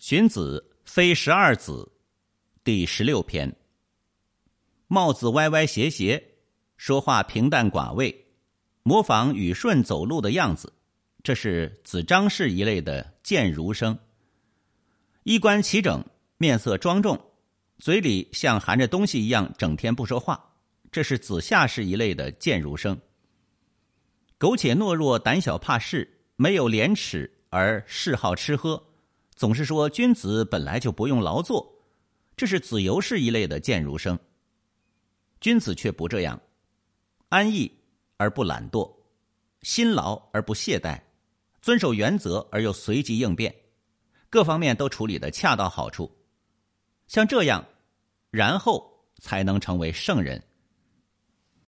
荀子《非十二子》第十六篇。帽子歪歪斜斜，说话平淡寡味，模仿禹舜走路的样子，这是子张氏一类的贱儒生。衣冠齐整，面色庄重，嘴里像含着东西一样，整天不说话，这是子夏氏一类的贱儒生。苟且懦弱，胆小怕事，没有廉耻，而嗜好吃喝。总是说君子本来就不用劳作，这是子游氏一类的贱儒生。君子却不这样，安逸而不懒惰，辛劳而不懈怠，遵守原则而又随机应变，各方面都处理的恰到好处。像这样，然后才能成为圣人。